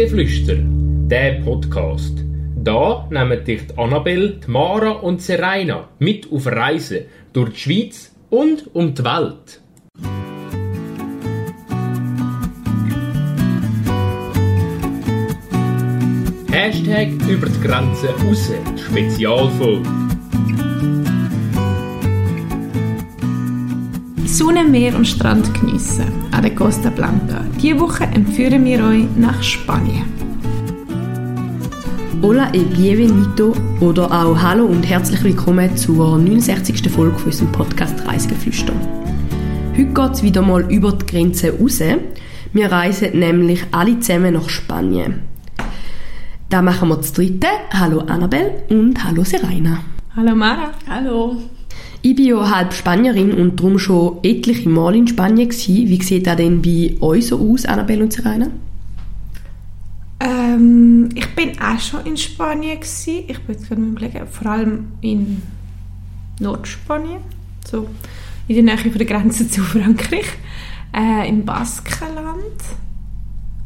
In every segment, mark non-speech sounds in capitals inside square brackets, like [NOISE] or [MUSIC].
Reisegeflüster, der Podcast. Da nehmen dich die Annabelle, Mara und Serena mit auf Reisen durch die Schweiz und um die Welt. Hashtag über die Grenzen raus, Spezialfolge. Sonne, Meer und Strand geniessen an der Costa Blanca. Diese Woche empfehlen wir euch nach Spanien. Hola e bienvenido oder auch Hallo und herzlich willkommen zur 69. Folge von unserem Podcast Reisegeflüster. Heute geht es wieder mal über die Grenze raus. Wir reisen nämlich alle zusammen nach Spanien. Da machen wir das dritte. Hallo Annabelle und hallo Serena. Hallo Mara. Hallo. Ich bin ja halb Spanierin und darum schon etliche Mal in Spanien gewesen. Wie sieht das denn bei euch so aus, Annabelle und Serena? Ähm, ich bin auch schon in Spanien gewesen. Ich bin jetzt gerade mal überlegen, vor allem in Nordspanien, so in der Nähe von der Grenze [LAUGHS] zu Frankreich, äh, im Baskenland.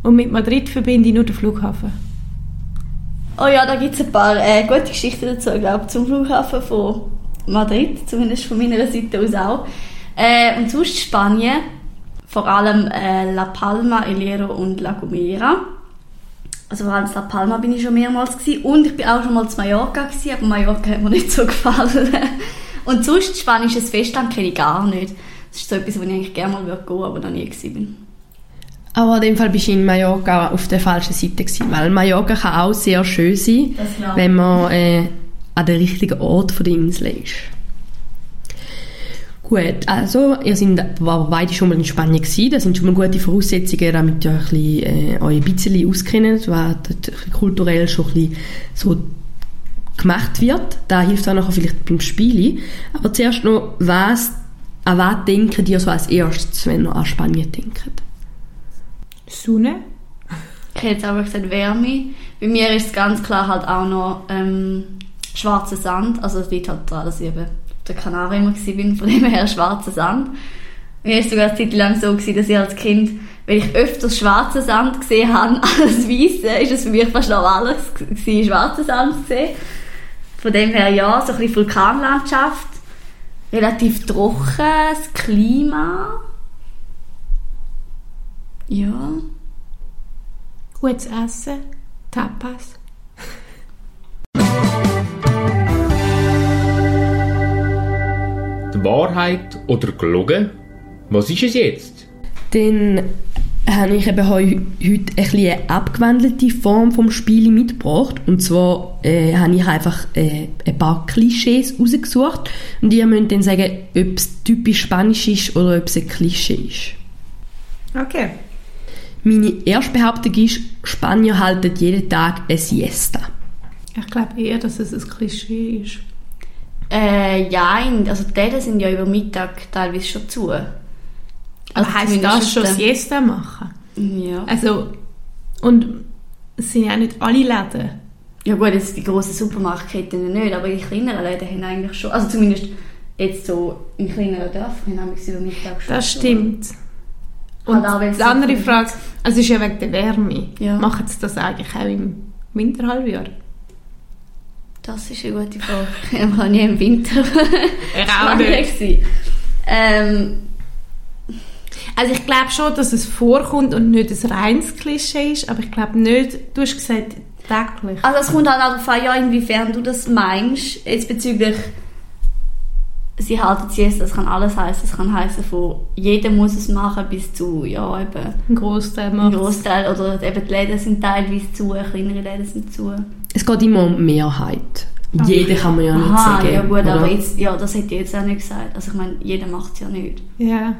Und mit Madrid verbinde ich nur den Flughafen. Oh ja, da gibt es ein paar äh, gute Geschichten dazu, ich glaube zum Flughafen von Madrid, zumindest von meiner Seite aus auch. Äh, und sonst Spanien, vor allem äh, La Palma, El Hierro und La Gomera. Also vor allem La Palma bin ich schon mehrmals gewesen. und ich bin auch schon mal zu Mallorca gewesen, aber Mallorca hat mir nicht so [LAUGHS] gefallen. und sonst spanisches Festland kenne ich gar nicht. Das ist so etwas, wo ich eigentlich gerne mal gehen würde, aber noch nie gewesen bin. Aber in dem Fall bist du in Mallorca auf der falschen Seite gewesen, weil Mallorca kann auch sehr schön sein, wenn man äh, an der richtigen Ort von der Insel ist. Gut, also ihr seid war beide schon mal in Spanien gewesen, das sind schon mal gute Voraussetzungen, damit ihr ein bisschen, äh, euch ein bisschen auskennt, was dort kulturell schon ein bisschen so gemacht wird. Da hilft auch nachher vielleicht beim Spielen. Aber zuerst noch, was, an was denkt ihr so als erstes, wenn ihr an Spanien denkt? Sonne. Ich hätte jetzt einfach gesagt Wärme. Bei mir ist es ganz klar halt auch noch ähm, schwarzer Sand. Also es liegt halt daran, dass ich eben der Kanaren immer war, von dem her schwarzer Sand. Mir war es sogar eine Zeit lang so, gewesen, dass ich als Kind, wenn ich öfters schwarzen Sand gesehen habe [LAUGHS] als weißen, ist es für mich fast alles gewesen, schwarzen Sand zu sehen. Von dem her ja, so ein bisschen Vulkanlandschaft, relativ trocken, das Klima. Ja. Gutes Essen. Tapas. Wahrheit oder gelogen? Was ist es jetzt? Dann habe ich eben heu, heute ein bisschen eine abgewandelte Form vom Spiel mitgebracht. Und zwar äh, habe ich einfach äh, ein paar Klischees rausgesucht. Und ihr müsst dann sagen, ob es typisch Spanisch ist oder ob es ein Klischee ist. Okay. Meine erste Behauptung ist, Spanier halten jeden Tag eine Siesta. Ich glaube eher, dass es ein Klischee ist. Äh, ja, also die Läden sind ja über Mittag teilweise schon zu. Also Aber heisst das schon der- Siesta machen? Ja. Also, und es sind ja nicht alle Läden. Ja gut, jetzt die grossen Supermarktketten nicht, aber die kleineren Läden haben eigentlich schon, also zumindest jetzt so in kleineren Dörfern haben wir über Mittag schon. Das stimmt. Und auch, wenn's die andere Frage, also es ist ja wegen der Wärme. Ja. Machen sie das eigentlich auch im Winterhalbjahr? Das ist eine gute Frage. [LAUGHS] Ich war nie im Winter. [LAUGHS] Ich. Ähm, Also ich glaube schon, dass es vorkommt und nicht ein reines Klischee ist, aber ich glaube nicht, du hast gesagt täglich. also es kommt halt auch darauf an, ja, inwiefern du das meinst, jetzt bezüglich sie halten Siesta, das kann alles heißen. Es kann heißen von jeder muss es machen bis zu, ja, eben Ein Großteil ein macht Großteil oder eben die Läden sind teilweise zu, kleinere Läden sind zu. Es geht immer um Mehrheit. Jeder kann man ja nicht Aha, sagen. ja gut, oder? aber jetzt, ja, das hätte ich jetzt auch nicht gesagt. Also ich meine, jeder macht es ja nicht. Ja.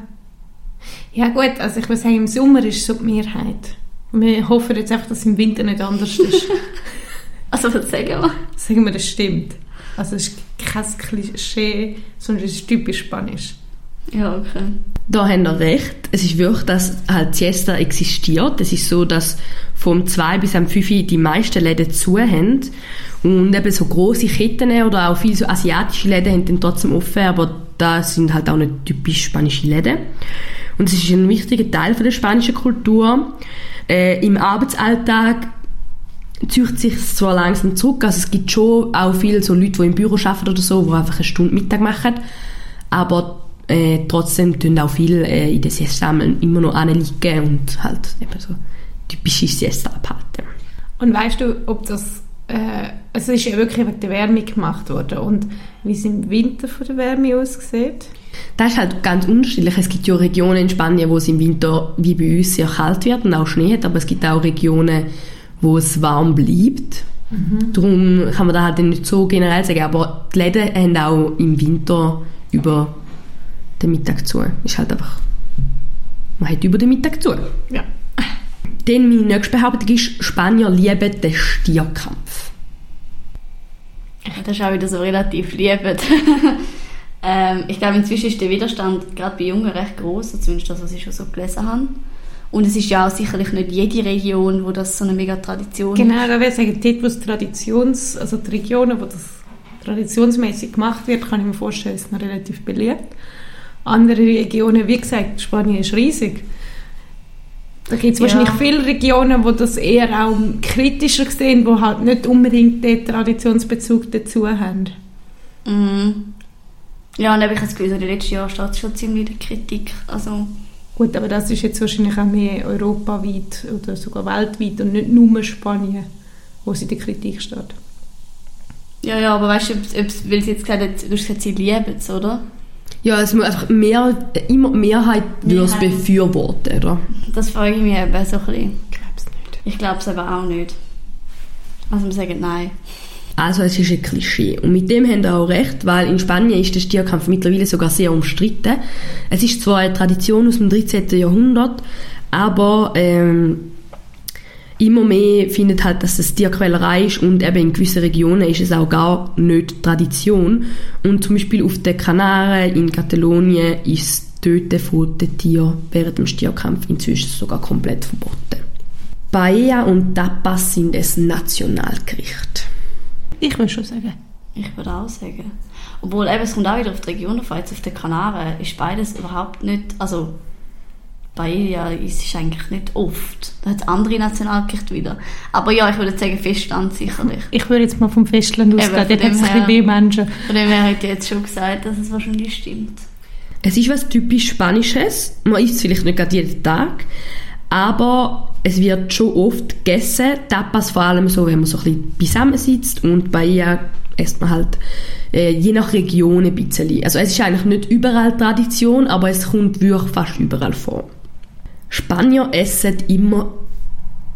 Ja gut, also ich würde sagen, im Sommer ist es so die Mehrheit. Wir hoffen jetzt einfach, dass es im Winter nicht anders ist. [LAUGHS] Also was sagen wir? Sagen wir, das stimmt. Also es ist kein Klischee, sondern es ist typisch Spanisch. Ja, okay. Da haben ihr recht. Es ist wirklich, dass halt Siesta existiert. Es ist so, dass vom 2 bis am 5 die meisten Läden zu haben. Und eben so grosse Ketten oder auch viele so asiatische Läden haben dann trotzdem offen, aber das sind halt auch nicht typisch spanische Läden. Und es ist ein wichtiger Teil von der spanischen Kultur. Äh, Im Arbeitsalltag zieht sich zwar langsam zurück, also es gibt schon auch viele so Leute, die im Büro arbeiten oder so, die einfach eine Stunde Mittag machen, aber äh, trotzdem tun auch viele äh, in den Siesta-Sammeln immer noch liegen und halt eben so typische Siesta abhalten. Und weißt du, ob das äh, also es ist ja wirklich mit der Wärme gemacht worden und wie es im Winter von der Wärme aussieht? Das ist halt ganz unterschiedlich. Es gibt ja Regionen in Spanien, wo es im Winter wie bei uns sehr kalt wird und auch Schnee hat, aber es gibt auch Regionen, wo es warm bleibt. Mhm. Darum kann man da halt nicht so generell sagen, aber die Läden haben auch im Winter über den Mittag zu. Ist halt einfach, man hat über den Mittag zu. Ja. Dann meine nächste Behauptung ist, Spanier lieben den Stierkampf. Das ist auch wieder so relativ liebend. [LAUGHS] ähm, ich glaube, inzwischen ist der Widerstand gerade bei Jungen recht groß, zumindest das, was ich schon so gelesen habe. Und es ist ja auch sicherlich nicht jede Region, wo das so eine mega Tradition genau, ist. Genau, da wäre sagen, dort, wo es Traditions, also die Regionen, wo das traditionsmäßig gemacht wird, kann ich mir vorstellen, ist noch relativ beliebt. Andere Regionen, wie gesagt, Spanien ist riesig. Da gibt es ja. wahrscheinlich viele Regionen, wo das eher auch kritischer sehen, wo halt nicht unbedingt den Traditionsbezug dazu haben. Mhm. Ja, und habe ich das Gefühl, in den letzten Jahren steht schon ziemlich in der Kritik. Also Gut, aber das ist jetzt wahrscheinlich auch mehr europaweit oder sogar weltweit und nicht nur Spanien, wo sie in der Kritik steht. Ja, ja, aber weißt du, weil sie jetzt gesagt hat, du hast gesagt, sie lieben es, oder? Ja, es muss einfach mehr, immer die Mehrheit würde es befürworten, oder? Das frage ich mich eben so ein bisschen. Ich glaube es nicht. Ich glaube es aber auch nicht. Also wir sagen nein. Also es ist ein Klischee. Und mit dem haben wir auch recht, weil in Spanien ist der Stierkampf mittlerweile sogar sehr umstritten. Es ist zwar eine Tradition aus dem 13. Jahrhundert, aber ähm, immer mehr findet halt, dass es Tierquälerei ist und eben in gewissen Regionen ist es auch gar nicht Tradition. Und zum Beispiel auf den Kanaren in Katalonien ist Töten von den Tieren während dem Stierkampf inzwischen sogar komplett verboten. Paella und Tapas sind es Nationalgericht. Ich würde schon sagen. Ich würde auch sagen. Obwohl, eben, es kommt auch wieder auf die Region auf, jetzt auf den Kanaren ist beides überhaupt nicht, also Paella ist es eigentlich nicht oft. Da hat es andere Nationalgerichte wieder. Aber ja, ich würde sagen Festland sicherlich. Ich würde jetzt mal vom Festland ausgehen, dort hat es ein bisschen Menschen. Von dem her hätte ich jetzt schon gesagt, dass es wahrscheinlich stimmt. Es ist was typisch Spanisches. Man isst es vielleicht nicht gerade jeden Tag, aber es wird schon oft gegessen. Tapas vor allem so, wenn man so ein bisschen beisammen sitzt und Paella isst man halt äh, je nach Region ein bisschen. Also es ist eigentlich nicht überall Tradition, aber es kommt wirklich fast überall vor. Spanier essen immer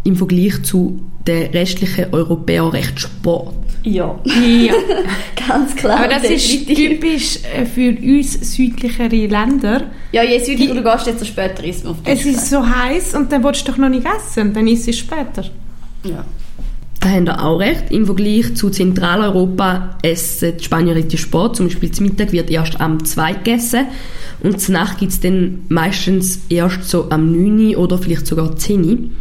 im Vergleich zu den restlichen Europäern recht Sport. Ja. ja. [LAUGHS] Ganz klar. Aber das ist typisch äh, für uns südlichere Länder. Ja, je südlicher du gehst, desto später isst man Es ist so heiß und dann willst du doch noch nicht essen, dann isst es später. Ja. Da haben ihr auch recht. Im Vergleich zu Zentraleuropa essen die Spanier richtig Sport. Zum Beispiel zum Mittag wird erst am 2 gegessen und zur Nacht gibt es dann meistens erst so am 9 oder vielleicht sogar 10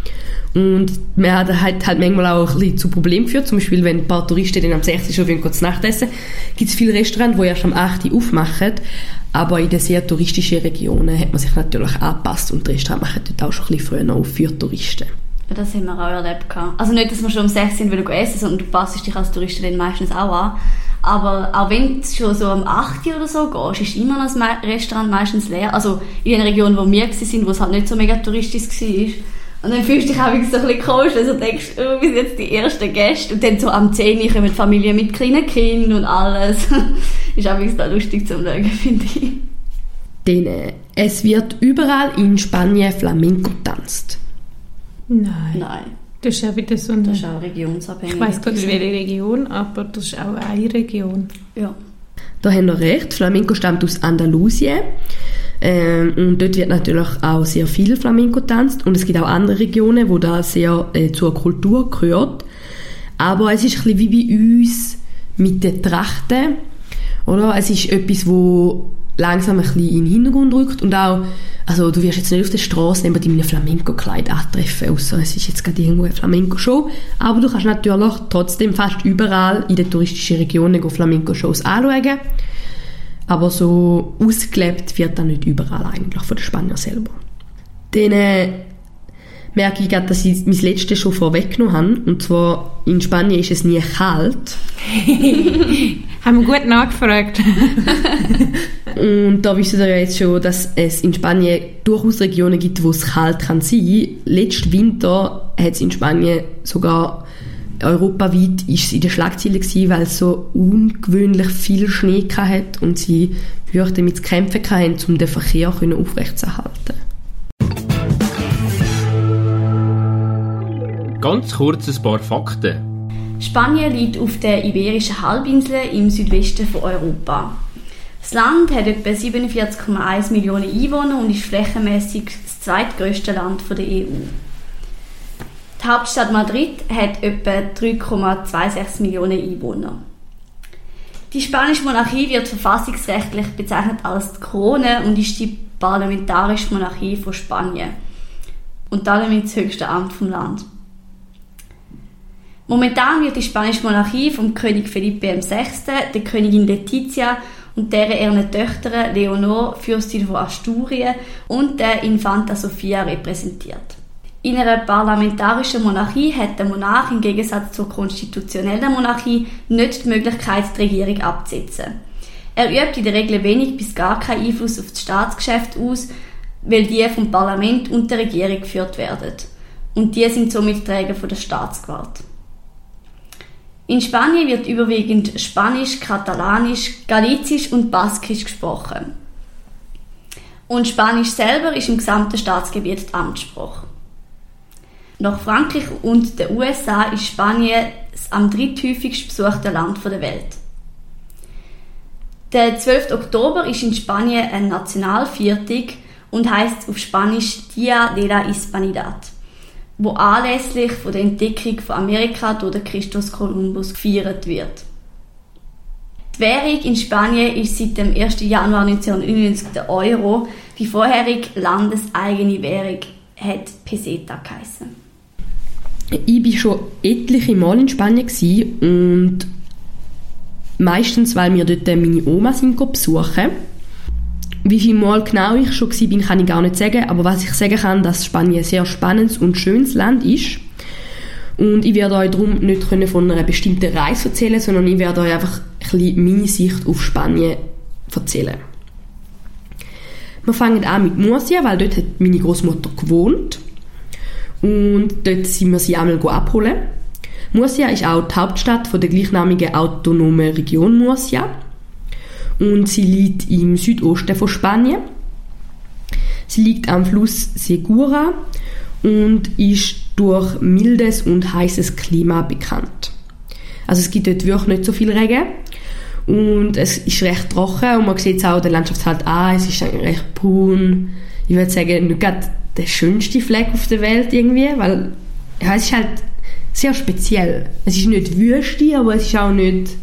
und man hat halt, halt manchmal auch ein bisschen zu Problemen geführt. Zum Beispiel, wenn ein paar Touristen dann am 6. schon wollen, zu Nacht essen, gibt es viele Restaurants, die erst am 8. aufmachen. Aber in den sehr touristischen Regionen hat man sich natürlich angepasst und die Restaurants machen dort auch schon ein bisschen früher auf für Touristen. Ja, das haben wir auch erlebt. Also nicht, dass wir schon um 6 sind, weil du essen, sondern du passt dich als Tourist dann meistens auch an. Aber auch wenn du schon so um 8 Uhr oder so gehst, ist immer noch das Restaurant meistens leer. Also in den Regionen, wo wir waren, wo es halt nicht so mega touristisch war. Und dann fühlst du dich auch so ein bisschen komisch, also denkst, oh, wir sind jetzt die ersten Gäste. Und dann so am 10 Uhr kommen Familien mit kleinen Kindern und alles. [LAUGHS] ist auch da lustig zum Schauen, [LAUGHS] finde ich. Denn äh, es wird überall in Spanien Flamenco tanzt. Nein. Nein. Das ist ja wieder so eine... Das ist auch regionsabhängig. Ich weiß gar nicht, welche Region, aber das ist auch eine Region. Ja. Da haben wir recht. Flamenco stammt aus Andalusien. Ähm, und dort wird natürlich auch sehr viel Flamenco tanzt. Und es gibt auch andere Regionen, wo da sehr äh, zur Kultur gehört. Aber es ist ein bisschen wie bei uns mit den Trachten. Oder? Es ist etwas, wo langsam ein bisschen in den Hintergrund rückt und auch, also du wirst jetzt nicht auf der Straße neben deinem Flamenco-Kleid antreffen, außer es ist jetzt gerade irgendwo eine Flamenco-Show, aber du kannst natürlich trotzdem fast überall in den touristischen Regionen Flamenco-Shows anschauen, aber so ausgelebt wird dann nicht überall eigentlich von den Spaniern selber. Dann, äh, merke ich gerade, dass ich mein letztes schon vorweggenommen habe. Und zwar, in Spanien ist es nie kalt. [LAUGHS] Haben wir gut nachgefragt. [LAUGHS] Und da wissen wir ja jetzt schon, dass es in Spanien durchaus Regionen gibt, wo es kalt kann sein. Letzten Winter hat es in Spanien sogar europaweit ist es in den Schlagzeilen gewesen, weil es so ungewöhnlich viel Schnee hat und sie wirklich damit zu kämpfen hatten, um den Verkehr aufrechtzuerhalten. Ganz kurz ein paar Fakten. Spanien liegt auf der Iberischen Halbinsel im Südwesten von Europa. Das Land hat etwa 47,1 Millionen Einwohner und ist flächenmäßig das zweitgrößte Land der EU. Die Hauptstadt Madrid hat etwa 3,26 Millionen Einwohner. Die spanische Monarchie wird verfassungsrechtlich bezeichnet als die Krone und ist die parlamentarische Monarchie von Spanien und damit das höchste Amt vom Land. Momentan wird die spanische Monarchie vom König Felipe VI., der Königin Letizia und deren ihren Töchter Leonor, Fürstin von Asturien und der Infanta Sofia repräsentiert. In einer parlamentarischen Monarchie hat der Monarch im Gegensatz zur konstitutionellen Monarchie nicht die Möglichkeit, die Regierung abzusetzen. Er übt in der Regel wenig bis gar keinen Einfluss auf das Staatsgeschäft aus, weil die vom Parlament und der Regierung geführt werden. Und die sind somit Träger von der Staatsgewalt. In Spanien wird überwiegend Spanisch, Katalanisch, Galizisch und Baskisch gesprochen. Und Spanisch selber ist im gesamten Staatsgebiet Amtssprache. Nach Frankreich und den USA ist Spanien das am dritthäufigst besuchte Land der Welt. Der 12. Oktober ist in Spanien ein Nationalviertag und heißt auf Spanisch Dia de la Hispanidad, wo anlässlich von der Entdeckung von Amerika durch Christus Kolumbus gefeiert wird. Die Währung in Spanien ist seit dem 1. Januar 1999 der Euro. Die vorherige landeseigene Währung hat Peseta geheißen ich war schon etliche Mal in Spanien und meistens, weil wir dort meine Oma sind besuchen. Wie viele Mal genau ich schon war, kann ich gar nicht sagen, aber was ich sagen kann, dass Spanien ein sehr spannendes und schönes Land ist. Und ich werde euch darum nicht von einer bestimmten Reise erzählen, sondern ich werde euch einfach ein bisschen meine Sicht auf Spanien erzählen. Wir fangen an mit Murcia, weil dort hat meine Großmutter gewohnt. Und dort sind wir sie einmal abholen. Murcia ist auch die Hauptstadt von der gleichnamigen autonomen Region Murcia. Und sie liegt im Südosten von Spanien. Sie liegt am Fluss Segura und ist durch mildes und heißes Klima bekannt. Also es gibt dort wirklich nicht so viel Regen und es ist recht trocken und man sieht es auch der Landschaft halt an, es ist recht braun. Ich würde sagen, nicht gerade der schönste Fleck auf der Welt irgendwie, weil ja, es ist halt sehr speziell. Es ist nicht Wüste, aber es ist auch nicht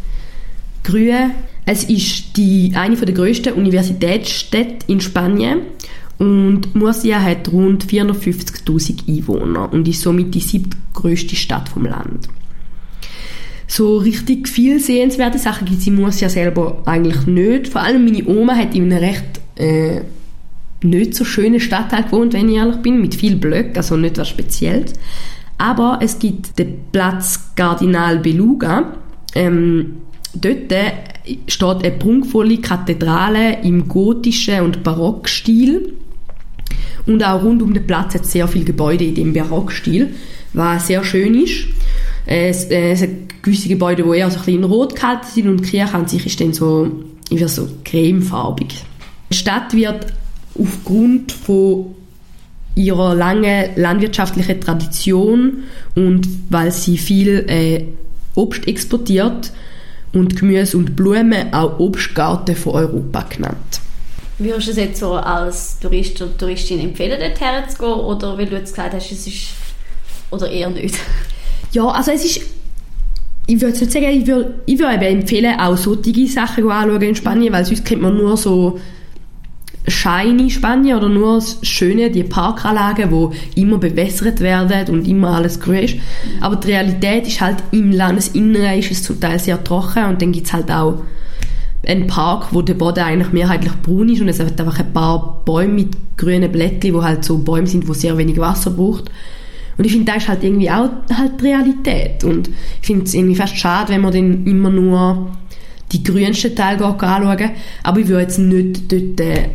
grün. Es ist die, eine der grössten Universitätsstädte in Spanien und Murcia hat rund 450.000 Einwohner und ist somit die siebtgrößte Stadt vom Land. So richtig viel sehenswerte Sachen gibt es in Murcia selber eigentlich nicht. Vor allem meine Oma hat in einem recht äh, nicht so schönen Stadtteil gewohnt, wenn ich ehrlich bin, mit viel Blöcken, also nicht was Spezielles. Aber es gibt den Platz Cardinal Beluga. Ähm, dort steht eine prunkvolle Kathedrale im gotischen und Barockstil. Und auch rund um den Platz hat es sehr viele Gebäude in dem Barockstil, was sehr schön ist. Es, äh, es hat gewisse Gebäude, die eher so ein bisschen rot gehalten sind und die Kirche an sich ist dann so, ich so cremefarbig. Die Stadt wird aufgrund von ihrer langen landwirtschaftlichen Tradition und weil sie viel äh, Obst exportiert und Gemüse und Blumen auch Obstgarten von Europa genannt. Würdest du es jetzt so als Tourist oder Touristin empfehlen, dort herzugehen? Oder weil du jetzt gesagt hast, es ist... oder eher nicht? Ja, also es ist... Ich würde nicht sagen, ich würde, ich würde empfehlen, auch solche Sachen anzuschauen in Spanien, weil sonst kennt man nur so shiny Spanien oder nur das Schöne, die Parkanlagen, wo immer bewässert werden und immer alles grün ist. Aber die Realität ist halt, im Landesinneren ist es zum Teil sehr trocken und dann gibt es halt auch einen Park, wo der Boden eigentlich mehrheitlich braun ist und es hat einfach ein paar Bäume mit grünen Blättchen, wo halt so Bäume sind, wo sehr wenig Wasser braucht. Und ich finde, das ist halt irgendwie auch halt die Realität. Und ich finde es irgendwie fast schade, wenn man dann immer nur die grünsten Teile anschauen. Aber ich würde jetzt nicht dort äh,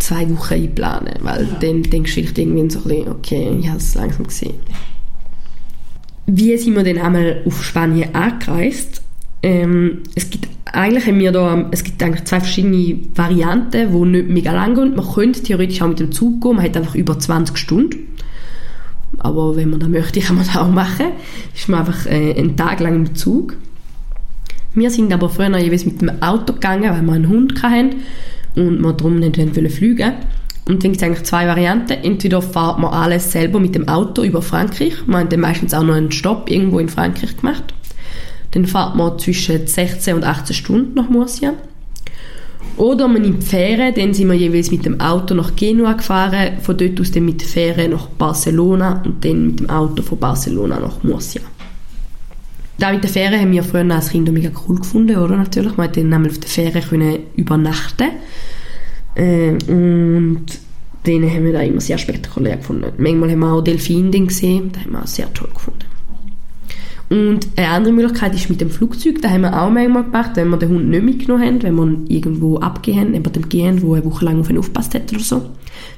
zwei Wochen einplanen, weil dann denkst du vielleicht irgendwie so ein bisschen, okay, ich habe es langsam gesehen. Wie sind wir dann einmal auf Spanien angereist? Ähm, es gibt eigentlich haben wir da, es gibt eigentlich zwei verschiedene Varianten, die nicht mega lang gehen. Man könnte theoretisch auch mit dem Zug gehen, man hat einfach über 20 Stunden. Aber wenn man das möchte, [LAUGHS] kann man das auch machen. Ist man einfach äh, einen Tag lang im Zug. Wir sind aber früher jeweils mit dem Auto gegangen, weil wir einen Hund hatten und wir darum nicht fliegen Und dann gibt es eigentlich zwei Varianten. Entweder fahrt man alles selber mit dem Auto über Frankreich. Wir haben dann meistens auch noch einen Stopp irgendwo in Frankreich gemacht. Dann fährt man zwischen 16 und 18 Stunden nach Murcia. Oder man nimmt die Fähre, dann sind wir jeweils mit dem Auto nach Genua gefahren, von dort aus dann mit der Fähre nach Barcelona und dann mit dem Auto von Barcelona nach Murcia. Da mit der Fähre haben wir früher als Kinder mega cool gefunden, oder? Natürlich. Man konnte dann nämlich auf der Fähre können übernachten. Äh, und den haben wir da immer sehr spektakulär gefunden. Manchmal haben wir auch Delfine gesehen, das haben wir auch sehr toll gefunden. Und eine andere Möglichkeit ist mit dem Flugzeug. Da haben wir auch manchmal gemacht, wenn wir den Hund nicht mitgenommen haben, wenn wir irgendwo abgehen, neben dem Gehen, wo eine Woche lang auf ihn aufgepasst hat oder so.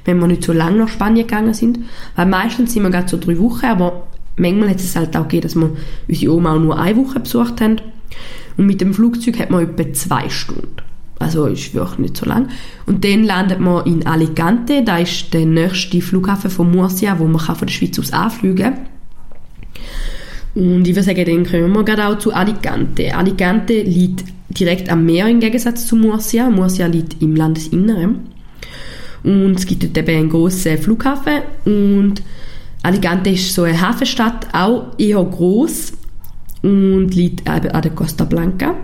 Wenn wir nicht so lange nach Spanien gegangen sind. Weil meistens sind wir gerade so drei Wochen, aber manchmal hat es halt auch gegeben, dass wir unsere Oma auch nur eine Woche besucht haben. Und mit dem Flugzeug hat man etwa zwei Stunden. Also ist wirklich nicht so lang. Und dann landet man in Alicante. Da ist der nächste Flughafen von Murcia, wo man von der Schweiz aus anfliegen kann. Und ich würde sagen, dann kommen wir gerade auch zu Alicante. Alicante liegt direkt am Meer im Gegensatz zu Murcia. Murcia liegt im Landesinneren. Und es gibt dort eben einen grossen Flughafen. Und Alicante ist so eine Hafenstadt, auch eher groß und liegt an der Costa Blanca.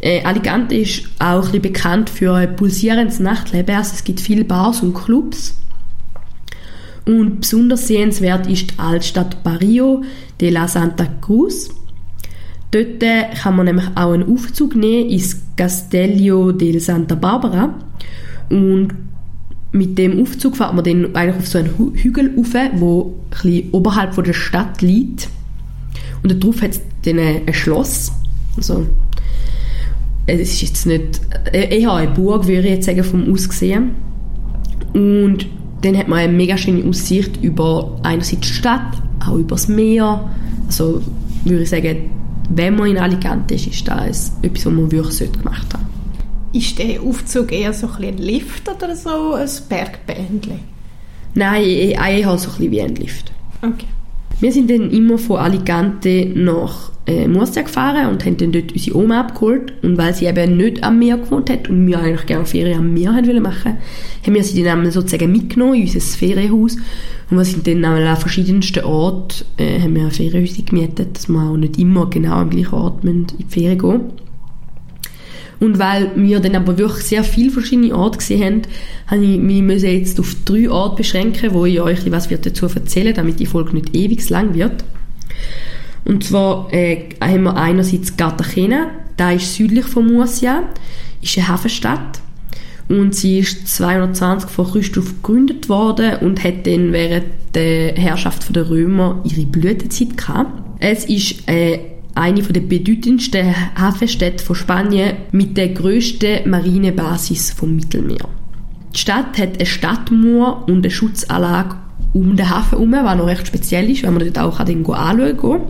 Äh, Alicante ist auch ein bekannt für ein pulsierendes Nachtleben. Also es gibt viele Bars und Clubs. Und besonders sehenswert ist die Altstadt Barrio de la Santa Cruz. Dort kann man nämlich auch einen Aufzug nehmen ins Castello de Santa Barbara. Und mit dem Aufzug fährt man dann eigentlich auf so einen Hügel rauf, wo ein oberhalb von der Stadt liegt. Und darauf hat es dann ein Schloss. Also, es ist jetzt nicht eher eine Burg, würde ich jetzt sagen, vom Aussehen. Und dann hat man eine mega schöne Aussicht über einerseits die Stadt, auch über das Meer. Also würde ich sagen, wenn man in Alicante ist, ist das etwas, was man wirklich gemacht haben Ist der Aufzug eher so ein, ein Lift oder so ein Bergbändchen? Nein, eher so ein bisschen wie ein Lift. Okay. Wir sind dann immer von Alicante nach äh, Murcia gefahren und haben dann dort unsere Oma abgeholt. Und weil sie eben nicht am Meer gewohnt hat und wir eigentlich gerne Ferien am Meer haben machen haben wir sie dann sozusagen mitgenommen in unser Ferienhaus. Und wir sind dann an verschiedensten Orten, äh, haben wir Ferienhäuser gemietet, dass wir auch nicht immer genau am gleichen Ort in die Ferien gehen und weil wir dann aber wirklich sehr viele verschiedene Orte gesehen haben, habe ich mich jetzt auf drei Orte beschränken, wo ich euch was dazu erzählen damit die Folge nicht ewig lang wird. Und zwar äh, haben wir einerseits Cartagena, da ist südlich von Murcia, ist eine Hafenstadt und sie ist 220 vor Christus gegründet worden und hat dann während der Herrschaft der Römer ihre Blütezeit gehabt. Es ist äh, eine der bedeutendsten Hafenstädte von Spanien mit der grössten Marinebasis vom Mittelmeer. Die Stadt hat eine Stadtmauer und eine Schutzanlage um den Hafen herum, was noch recht speziell ist, weil man dort auch anschauen kann.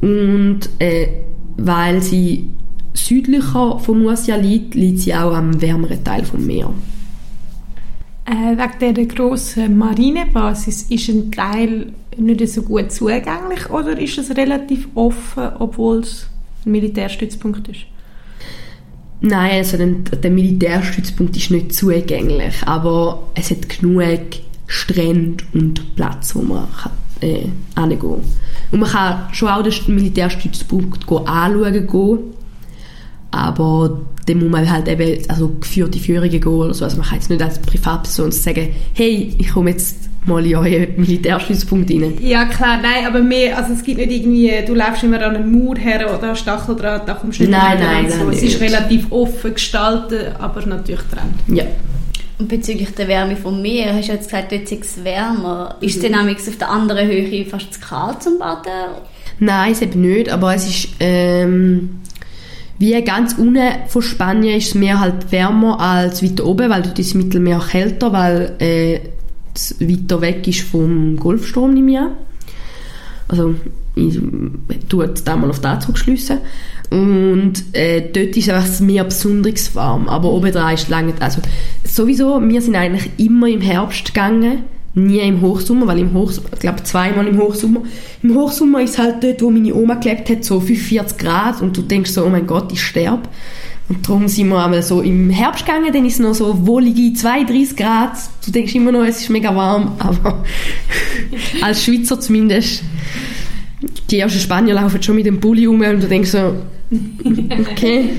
Und äh, weil sie südlicher von Murcia liegt, liegt sie auch am wärmeren Teil vom Meer. Äh, wegen dieser grossen Marinebasis ist ein Teil nicht so gut zugänglich oder ist es relativ offen, obwohl es ein Militärstützpunkt ist? Nein, also der Militärstützpunkt ist nicht zugänglich, aber es hat genug Strände und Platz, wo man kann, äh, hingehen kann. Und man kann schon auch den Militärstützpunkt anschauen gehen, aber dann muss man halt eben also geführte Führungen gehen oder so. Also man kann jetzt nicht als Privatperson sagen, hey, ich komme jetzt mal in euren Militärstützpunkt rein. Ja klar, nein, aber mehr, also es gibt nicht irgendwie, du läufst immer an einen Mauer her oder an Stacheldraht, da kommst du nicht nein, nein, so. nein, Es ist relativ offen gestaltet, aber natürlich dran. Ja. Und bezüglich der Wärme vom Meer, hast du jetzt gesagt, dort ist es wärmer. Ist es dann nämlich auf der anderen Höhe fast zu kalt zum Baden? Nein, es eben nicht, aber es ist ähm, wie ganz unten von Spanien ist das Meer halt wärmer als weiter oben, weil dort ist das Mittelmeer kälter, weil äh, es weiter weg ist vom Golfstrom nicht mehr. Also ich tue jetzt da mal auf das zurückschliessen. Und äh, dort ist einfach das Meer besonders warm, aber oben dran ist lange, also sowieso, wir sind eigentlich immer im Herbst gegangen, nie im Hochsommer, weil im Hochsommer, ich glaube zweimal im Hochsommer, im Hochsommer ist halt dort, wo meine Oma gelebt hat, so 45 Grad und du denkst so, oh mein Gott, ich sterbe. Und darum sind wir einmal so im Herbst gegangen, dann ist es noch so wohlige 32 Grad. Du denkst immer noch, es ist mega warm, [LAUGHS] aber als Schweizer zumindest, die ersten Spanier laufen schon mit dem Pulli rum und du denkst so, okay,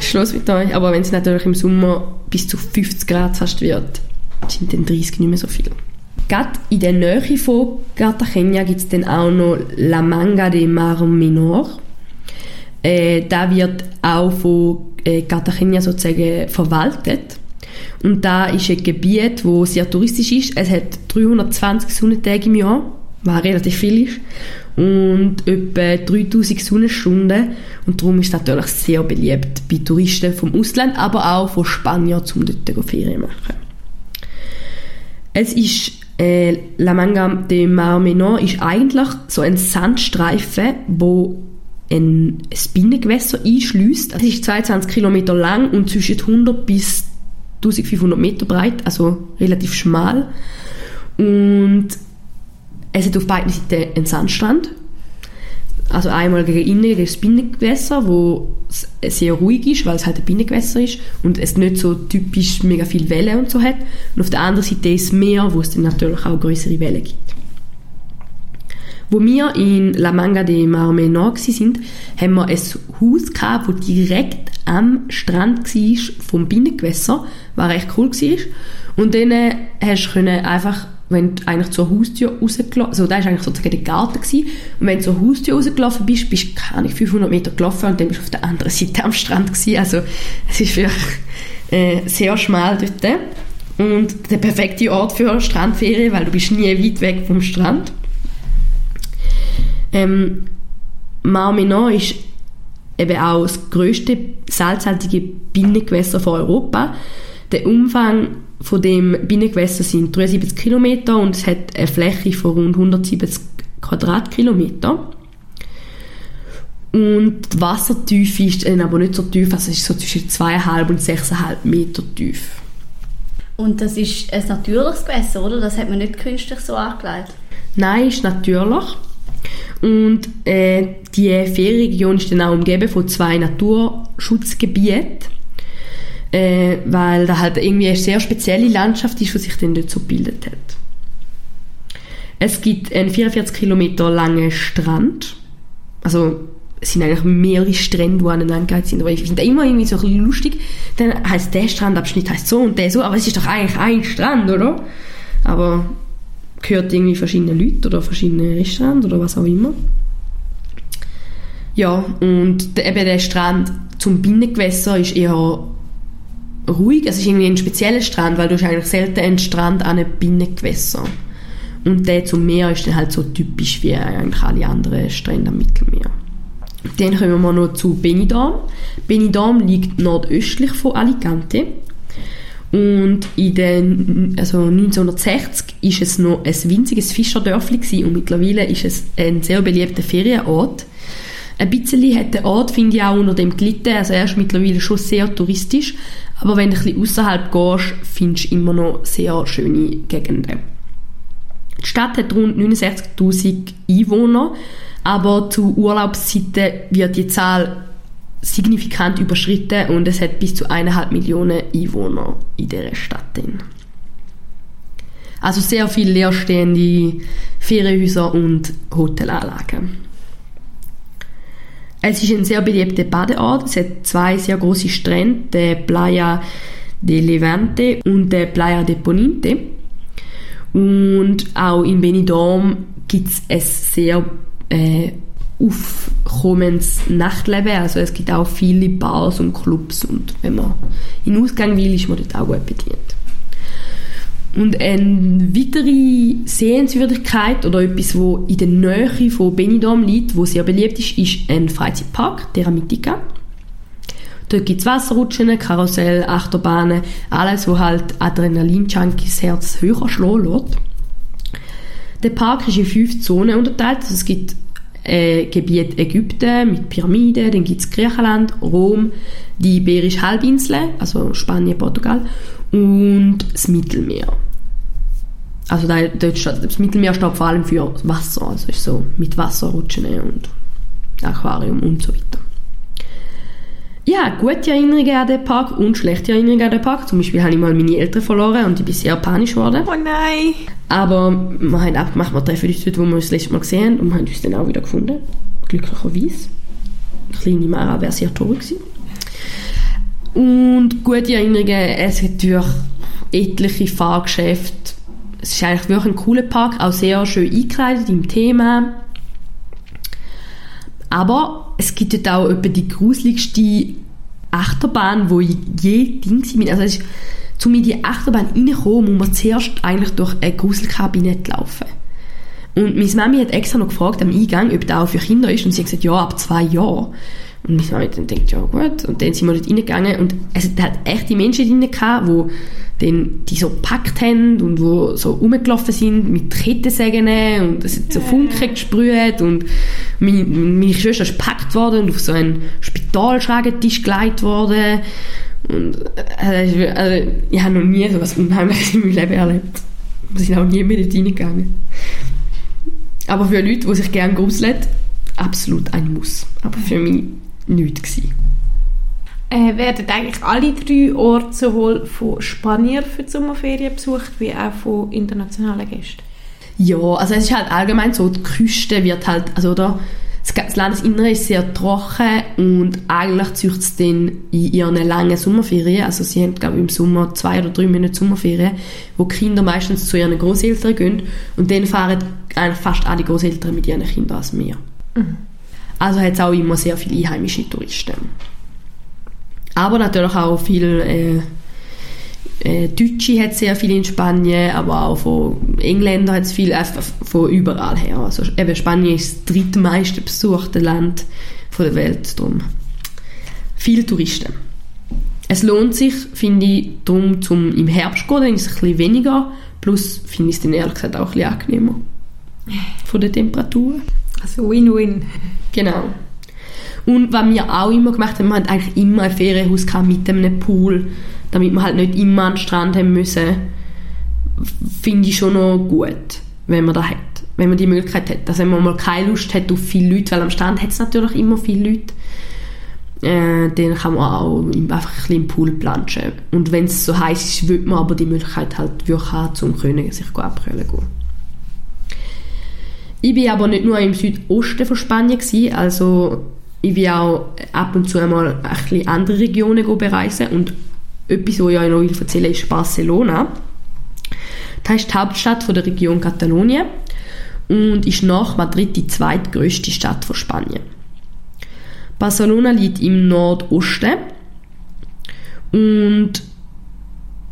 Schluss mit euch. Aber wenn es natürlich im Sommer bis zu 50 Grad fast wird, sind dann 30 nicht mehr so viel. Gerade in der Nähe von Cartagena gibt es dann auch noch La Manga de Mar Menor. Äh, da wird auch von äh, Cartagena sozusagen verwaltet. Und da ist ein Gebiet, wo sehr touristisch ist. Es hat 320 Sonnentage im Jahr, was relativ viel ist. Und etwa 3000 Sonnenstunden. Und darum ist es natürlich sehr beliebt bei Touristen vom Ausland, aber auch von Spaniern, um dort Ferien zu machen. Es ist äh, La Manga de Mar Menor ist eigentlich so ein Sandstreifen, wo ein Binnengewässer einschließt. Es ist 22 Kilometer lang und zwischen 100 bis 1500 Meter breit, also relativ schmal. Und es hat auf beiden Seiten einen Sandstrand. Also einmal gegen innen das Binnengewässer, wo sehr ruhig ist, weil es halt ein Binnengewässer ist und es nicht so typisch mega viel Wellen und so hat. Und auf der anderen Seite ist das Meer, wo es dann natürlich auch größere Wellen gibt. Wo wir in La Manga de Mar Menor sind, haben wir ein Haus gehabt, das direkt am Strand war vom Binnengewässer, was recht cool war. Und dann hast du einfach wenn du eigentlich zur Haustür rausgelaufen also da war eigentlich sozusagen der Garten gewesen, und wenn du zur Haustür rausgelaufen bist, bist du keine 500 Meter gelaufen und dann bist du auf der anderen Seite am Strand gewesen. also es ist wirklich äh, sehr schmal dort und der perfekte Ort für eine Strandferien, weil du bist nie weit weg vom Strand. Ähm, Mar Menor ist eben auch das grösste salzhaltige Binnengewässer von Europa. Der Umfang von dem Binnengewässer sind 73 Kilometer und es hat eine Fläche von rund 170 Quadratkilometer. Und die Wassertiefe ist dann aber nicht so tief, also es ist so zwischen 2,5 und 6,5 Meter tief. Und das ist ein natürliches Gewässer, oder? Das hat man nicht künstlich so angelegt? Nein, ist natürlich. Und äh, die Ferienregion ist dann auch umgeben von zwei Naturschutzgebieten äh, weil da halt irgendwie eine sehr spezielle Landschaft ist, die sich dann dort so gebildet hat. Es gibt einen 44 Kilometer langen Strand, also es sind eigentlich mehrere Strände, die aneinander sind, aber ich finde immer irgendwie so ein bisschen lustig, dann heißt der Strandabschnitt heißt so und der so, aber es ist doch eigentlich ein Strand, oder? Aber gehört irgendwie verschiedene Leute oder verschiedene Restaurants oder was auch immer. Ja, und eben der Strand zum Binnengewässer ist eher ruhig. Es ist irgendwie ein spezieller Strand, weil du hast eigentlich selten einen Strand an einem Binnengewässer. Und der zum Meer ist dann halt so typisch wie eigentlich alle anderen Strände am Mittelmeer. Dann kommen wir noch zu Benidorm. Benidorm liegt nordöstlich von Alicante. Und in den, also 1960 ist es noch ein winziges Fischerdörfli und mittlerweile ist es ein sehr beliebter Ferienort. Ein bisschen hat der Ort, finde ich, auch unter dem gelitten. Also er ist mittlerweile schon sehr touristisch, aber wenn du ein bisschen außerhalb gehst, findest du immer noch sehr schöne Gegenden. Die Stadt hat rund 69'000 Einwohner, aber zu Urlaubszeiten wird die Zahl signifikant überschritten und es hat bis zu 1,5 Millionen Einwohner in dieser Stadt. Also sehr viele leerstehende Ferienhäuser und Hotelanlagen. Es ist ein sehr beliebter Badeort. Es hat zwei sehr große Strände, der Playa de Levante und der Playa de Poninte. Und auch in Benidorm gibt es ein sehr äh, aufkommendes Nachtleben. Also es gibt auch viele Bars und Clubs und wenn man in den Ausgang will, ist man dort auch gut bedient. Und eine weitere Sehenswürdigkeit oder etwas, wo in der Nähe von Benidorm liegt, wo sehr beliebt ist, ist ein Freizeitpark, der Mitica. Dort gibt es Wasserrutschen, Karussell, Achterbahnen, alles, wo halt Adrenalin-Junkies Herz höher schlagen lässt. Der Park ist in fünf Zonen unterteilt. Also es gibt äh, Gebiet Ägypten mit Pyramiden, dann gibt es Griechenland, Rom, die Iberische Halbinsel, also Spanien, Portugal und das Mittelmeer. Also da, das Mittelmeer steht vor allem für Wasser, also ist so mit Wasserrutschen und Aquarium und so weiter. Ja, gute Erinnerungen an den Park und schlechte Erinnerungen an den Park. Zum Beispiel habe ich mal meine Eltern verloren und ich bin sehr panisch geworden. Oh nein! Aber wir haben abgemacht, wir treffen uns dort, wo wir uns das letzte Mal gesehen haben und wir haben uns dann auch wieder gefunden. Glücklicherweise. Kleine Mara wäre sehr toll gewesen. Und gute Erinnerungen, es hat durch etliche Fahrgeschäfte. Es ist eigentlich wirklich ein cooler Park, auch sehr schön eingekleidet im Thema. Aber es gibt dort auch etwa die gruseligste Achterbahn, wo ich je Ding bin. Also ist, um in die Achterbahn reinzukommen, muss man zuerst eigentlich durch ein Gruselkabinett laufen. Und meine Mami hat extra noch gefragt am Eingang, ob das auch für Kinder ist. Und sie hat gesagt, ja, ab zwei Jahren. Und meine Mami dann denkt, ja gut. Und dann sind wir dort reingegangen. Und es hat echte Menschen drin gehabt, die dann die so gepackt haben und wo so rumgelaufen sind mit Kettensägen und es hat so Funken gesprüht und meine, meine Schwester ist gepackt worden und auf so einen Spitalschragentisch gelegt worden. Und also, also, ich habe noch nie so etwas Unheimliches in meinem [LAUGHS] Leben erlebt. Wir sind auch nie mehr dort reingegangen. Aber für Leute, die sich gerne gruseln, absolut ein Muss. Aber für mich nichts gewesen. Äh, werden eigentlich alle drei Orte sowohl von Spaniern für die Sommerferien besucht, wie auch von internationalen Gästen? Ja, also es ist halt allgemein so, die Küste wird halt, also oder, das Landesinnere ist sehr trocken und eigentlich zieht es dann in ihren langen Sommerferien, also sie haben glaube ich im Sommer zwei oder drei Monate Sommerferien, wo die Kinder meistens zu ihren Großeltern gehen und dann fahren eigentlich fast alle Großeltern mit ihren Kindern ans Meer. Mhm. Also hat es auch immer sehr viele einheimische Touristen. Aber natürlich auch viel äh, äh, Deutsche hat sehr viel in Spanien, aber auch von Engländern hat es viel, äh, von überall her. Also eben Spanien ist das drittmeiste besuchte Land von der Welt, darum viele Touristen. Es lohnt sich, finde ich, darum zum im Herbst gehen, dann ist es ein bisschen weniger, plus finde ich es dann ehrlich gesagt auch ein bisschen angenehmer von der Temperatur. Also Win-Win. Genau. Und was wir auch immer gemacht haben, wir hatten eigentlich immer ein Ferienhaus mit einem Pool, damit wir halt nicht immer an den Strand haben müssen, finde ich schon noch gut, wenn man da hat, wenn man die Möglichkeit hat. Also wenn man mal keine Lust hat auf viele Leute, weil am Strand hat es natürlich immer viele Leute, äh, dann kann man auch einfach ein bisschen im Pool planschen. Und wenn es so heiß ist, würde man aber die Möglichkeit halt wirklich haben, um können, sich abkühlen gehen. Ich war aber nicht nur im Südosten von Spanien, gewesen, also ich will auch ab und zu einmal ein bisschen andere Regionen bereisen und etwas, was ich euch noch erzählen will, ist Barcelona. Das ist die Hauptstadt der Region Katalonien und ist nach Madrid die zweitgrößte Stadt von Spanien. Barcelona liegt im Nordosten und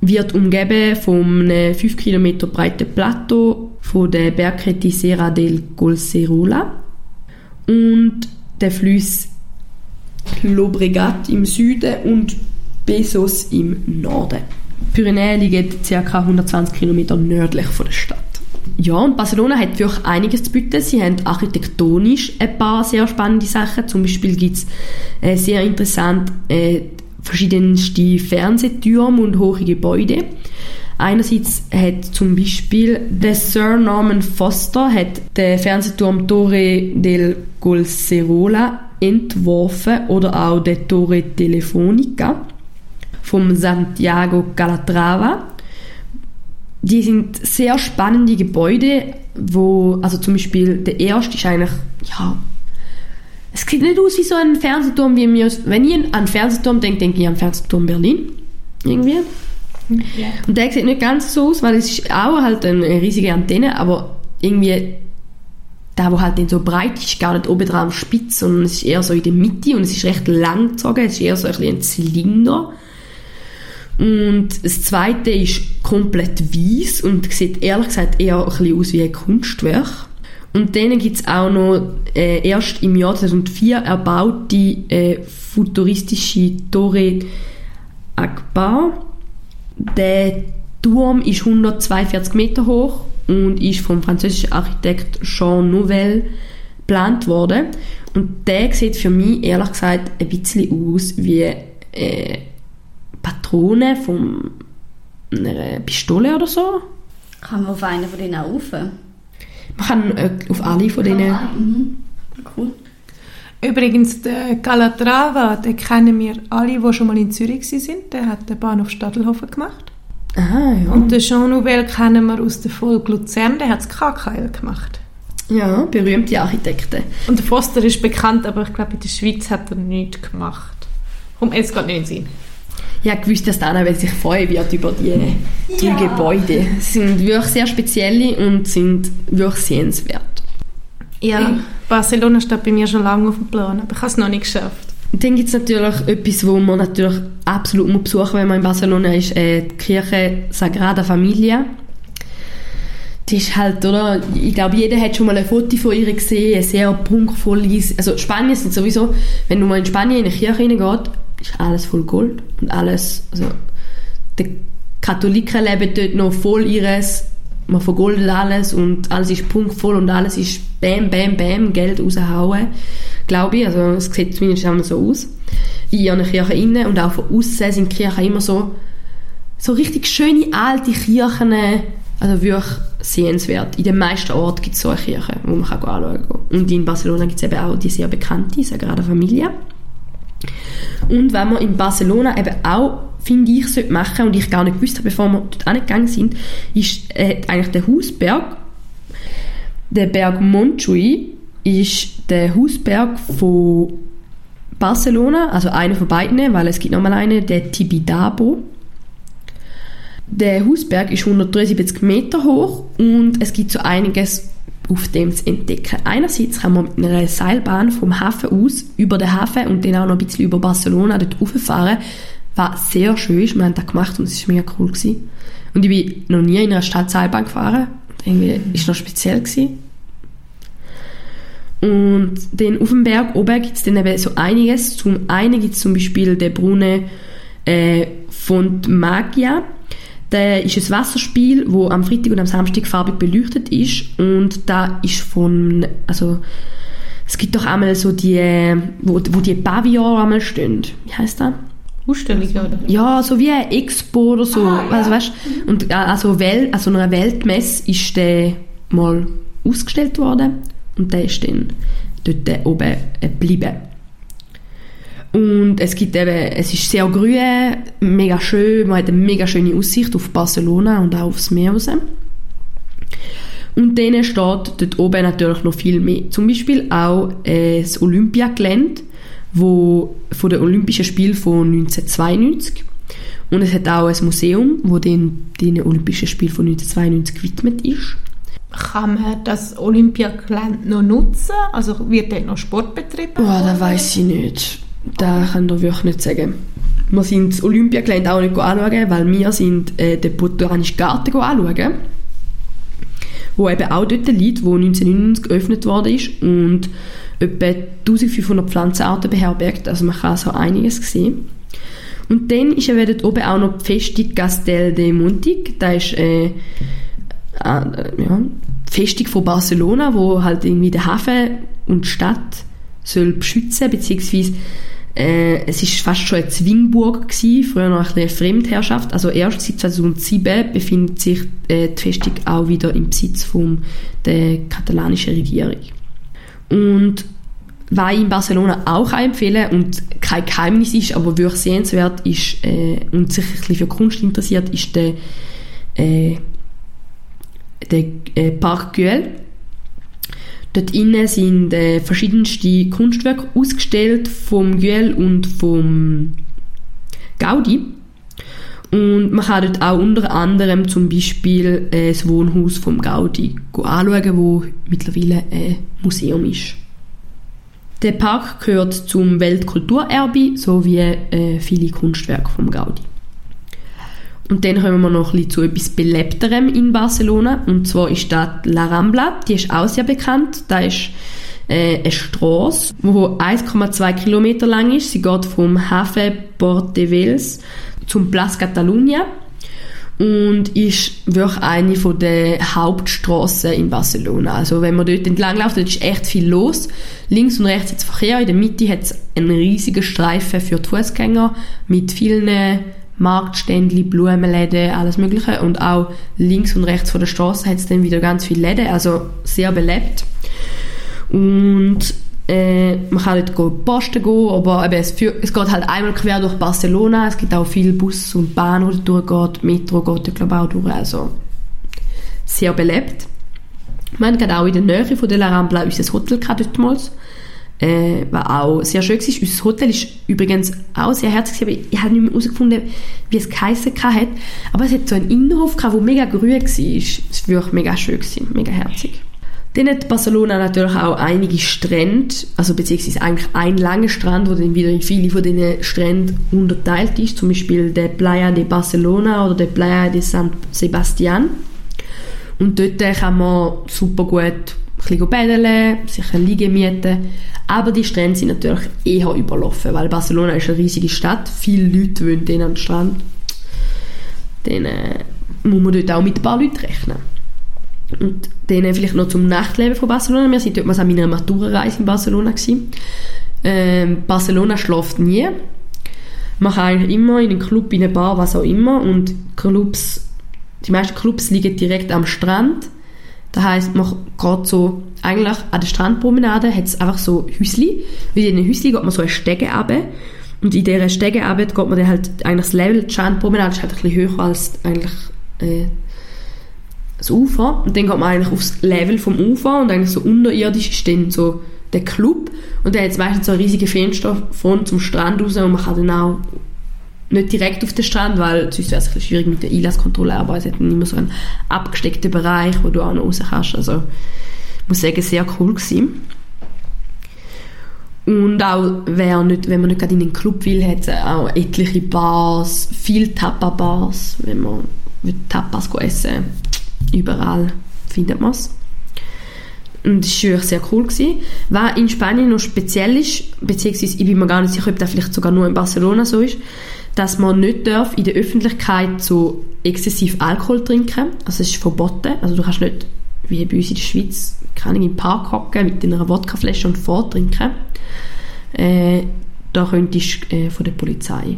wird umgeben von einem 5 km breiten Plateau von der Bergkette Serra del Golcerola und der Fluss Lobregat im Süden und Besos im Norden. Die Pyrenäen liegen ca. 120 km nördlich von der Stadt. Ja, und Barcelona hat wirklich einiges zu bieten. Sie haben architektonisch ein paar sehr spannende Sachen. Zum Beispiel gibt es äh, sehr interessant äh, verschiedenste Fernsehtürme und hohe Gebäude. Einerseits hat zum Beispiel der Sir Norman Foster hat den Fernsehturm Torre del Golcerola entworfen oder auch der Torre Telefonica vom Santiago Calatrava. Die sind sehr spannende Gebäude, wo, also zum Beispiel der erste ist eigentlich, ja, es sieht nicht aus wie so ein Fernsehturm, wie mir, wenn ich an einen Fernsehturm denke, denke ich an den Fernsehturm Berlin, irgendwie. Ja. Und der sieht nicht ganz so aus, weil es ist auch halt eine riesige Antenne, aber irgendwie der, wo halt dann so breit ist, gar nicht oben dran spitz, sondern es ist eher so in der Mitte und es ist recht lang gezogen, es ist eher so ein, ein Zylinder. Und das zweite ist komplett weiß und sieht ehrlich gesagt eher ein bisschen aus wie ein Kunstwerk. Und dann gibt es auch noch äh, erst im Jahr 2004 erbaute äh, futuristische Torre Akbar. Der Turm ist 142 Meter hoch und ist vom französischen Architekt Jean Nouvel geplant worden. Und der sieht für mich ehrlich gesagt ein bisschen aus wie äh, Patrone von einer Pistole oder so. Kann man auf einen von denen auch rauf? Man kann äh, auf alle von denen... Mhm. Cool. Übrigens, den Calatrava, den kennen wir alle, die schon mal in Zürich sind. Der hat den Bahnhof Stadelhofen gemacht. Aha, ja. Und den Jean Nouvel kennen wir aus der Folge Luzern, der hat das KKL gemacht. ja, berühmte Architekten. Und der Foster ist bekannt, aber ich glaube, in der Schweiz hat er nichts gemacht. Komm, jetzt geht nicht in den Sinn. Ich habe gewusst, dass Dana sich freuen wird über die drei Ja. Gebäude. Sie sind wirklich sehr spezielle und sind wirklich sehenswert. Ja, Barcelona steht bei mir schon lange auf dem Plan, aber ich habe es noch nicht geschafft. Dann gibt es natürlich etwas, wo man natürlich absolut muss besuchen wenn man in Barcelona ist, äh, die Kirche Sagrada Familia. Die ist halt, oder? Ich glaube, jeder hat schon mal ein Foto von ihr gesehen, ein sehr prunkvolles. Also Spanien sind sowieso, wenn du mal in Spanien in eine Kirche reingeht, ist alles voll Gold und alles, also die Katholiken leben dort noch voll ihres, man vergoldet alles und alles ist prunkvoll und alles ist bam, bam, bam, Geld raushauen, glaube ich, also es sieht zumindest immer so aus. In einer Kirche innen und auch von außen sind Kirchen immer so, so richtig schöne alte Kirchen, also wirklich sehenswert. In den meisten Orten gibt es so eine Kirche, wo man kann anschauen kann. Und in Barcelona gibt es eben auch die sehr bekannte Sagrada Familia. Und wenn man in Barcelona eben auch, finde ich, sollte machen, und ich gar nicht gewusst habe, bevor wir dort angegangen sind, ist äh, eigentlich der Hausberg, der Berg Montjuïc, ist der Hausberg von Barcelona, also einer von beiden, weil es gibt nochmal einen, der Tibidabo. Der Hausberg ist 173 Meter hoch und es gibt so einiges auf dem zu entdecken. Einerseits kann man mit einer Seilbahn vom Hafen aus über den Hafen und dann auch noch ein bisschen über Barcelona dort rauffahren, was sehr schön ist. Wir haben das gemacht und es war mega cool. Gewesen. Und ich bin noch nie in einer Stadt Seilbahn gefahren. Irgendwie war es noch speziell. Gewesen. Und dann auf dem Berg oben gibt es dann eben so einiges. Zum einen gibt es zum Beispiel den Brunnen äh, Font Magia. Der ist ein Wasserspiel, wo am Freitag und am Samstag farbig beleuchtet ist und da ist von, also es gibt doch einmal so die, wo, wo die Pavillon einmal stehen. Wie heißt das? Ausstellung, oder? Ja, so wie eine Expo oder so. also, weißt, und äh, also, Wel also einer Weltmesse ist der mal ausgestellt worden und der ist dann dort oben äh, geblieben. Und es gibt eben, es ist sehr grün, mega schön, man hat eine mega schöne Aussicht auf Barcelona und auch aufs Meer raus. Und dann steht dort oben natürlich noch viel mehr. Zum Beispiel auch äh, das Olympiagelände, wo von den Olympischen Spielen von 1992. Und es hat auch ein Museum, wo den, den Olympischen Spielen von 1992 gewidmet ist. Kann man das Olympiagelände noch nutzen? Also wird dort noch Sport betrieben? Oh, das weiß ich nicht. Das kann ich wirklich nicht sagen. Wir sind das Olympiagelände auch nicht anschauen, weil wir sind äh, den Botanischen Garten anschauen, wo eben auch dort liegt, wo 1999 geöffnet worden ist und etwa 1500 Pflanzenarten beherbergt, also man kann so einiges sehen. Und dann ist eben dort oben auch noch die Festung Castel de Montig, da ist äh, äh, ja, die Festung von Barcelona, wo halt irgendwie der Hafen und die Stadt soll beschützen, beziehungsweise äh, es ist fast schon eine Zwingburg gewesen, früher noch eine Fremdherrschaft. Also erst seit 2007 befindet sich äh, die Festung auch wieder im Besitz von der katalanischen Regierung. Und was ich in Barcelona auch empfehlen und kein Geheimnis ist, aber wirklich sehenswert ist äh, und sich ein bisschen für Kunst interessiert, ist der, äh, der äh, Parc Güell. Dort innen sind äh, verschiedenste Kunstwerke ausgestellt vom Güell und vom Gaudi. Und man kann dort auch unter anderem zum Beispiel äh, das Wohnhaus vom Gaudi anschauen, wo mittlerweile ein Museum ist. Der Park gehört zum Weltkulturerbe sowie äh, viele Kunstwerke vom Gaudi. Und dann kommen wir noch ein bisschen zu etwas Belebterem in Barcelona. Und zwar ist das La Rambla. Die ist auch sehr bekannt. Da ist äh, eine Straße, die 1,2 Kilometer lang ist. Sie geht vom Hafen Port de Vels zum Place Catalunya und ist wirklich eine der Hauptstraßen in Barcelona. Also wenn man dort entlang läuft, ist echt viel los. Links und rechts hat Verkehr, in der Mitte hat es einen riesigen Streifen für die Fußgänger mit vielen Marktständchen, Blumenläden, alles mögliche und auch links und rechts von der Straße hat es dann wieder ganz viele Läden, also sehr belebt. Und äh, man kann nicht posten gehen, aber eben, es, für, es geht halt einmal quer durch Barcelona. Es gibt auch viele Bus und Bahnen, die durchgehen. Metro geht da, glaube ich, auch durch. Also sehr belebt. Wir haben gerade auch in der Nähe von der La Rambla unser Hotel dortmals. Äh, war auch sehr schön war. Unser Hotel ist übrigens auch sehr herzig, aber ich habe nicht mehr herausgefunden, wie es geheissen hat. Aber es hat so einen Innenhof der mega grün war. Es war wirklich mega schön, mega herzig. Dann hat Barcelona natürlich auch einige Strände, also beziehungsweise eigentlich ein langer Strand, wo dann wieder in viele von diesen Stränden unterteilt ist, zum Beispiel der Playa de Barcelona oder der Playa de San Sebastian. Und dort kann man super gut ein bisschen paddeln, sich eine Liege mieten. Aber die Strände sind natürlich eher überlaufen, weil Barcelona ist eine riesige Stadt, viele Leute wohnen dann am Strand. Dann äh, muss man dort auch mit ein paar Leuten rechnen. Und dann vielleicht noch zum Nachtleben von Barcelona. Wir sind dort an meiner Maturareise in Barcelona. Ähm, Barcelona schläft nie. Man kann eigentlich immer in einen Club, in eine Bar, was auch immer. Und Clubs, die meisten Clubs liegen direkt am Strand. Das heisst, man geht so, eigentlich an der Strandpromenade hat es einfach so Häusli. Und in den Häusli geht man so eine Stege runter. Und in dieser runter geht man dann halt, eigentlich das Level, die Strandpromenade ist halt ein bisschen höher als eigentlich äh, das Ufer und dann geht man eigentlich aufs Level vom Ufer und eigentlich so unterirdisch ist dann so der Club und der hat meistens so riesige Fensterfront zum Strand raus und man kann dann auch nicht direkt auf den Strand, weil sonst wäre es ein schwierig mit der Einlasskontrolle, aber es hat dann immer so einen abgesteckten Bereich, wo du auch noch raus kannst. Also ich muss sagen, sehr cool gewesen. Und auch, wer nicht, wenn man nicht gerade in den Club will, hat es auch etliche Bars, viele Tapa-Bars, wenn man Tapas essen Überall findet man es. Und das war sehr cool. Gewesen. Was in Spanien noch speziell ist, beziehungsweise ich bin mir gar nicht sicher, ob das vielleicht sogar nur in Barcelona so ist, dass man nicht darf in der Öffentlichkeit so exzessiv Alkohol trinken. Also es ist verboten. Also du kannst nicht, wie bei uns in der Schweiz, kann ich im Park hocken mit einer Wodkaflasche und vortrinken. Äh, da könntest du äh, von der Polizei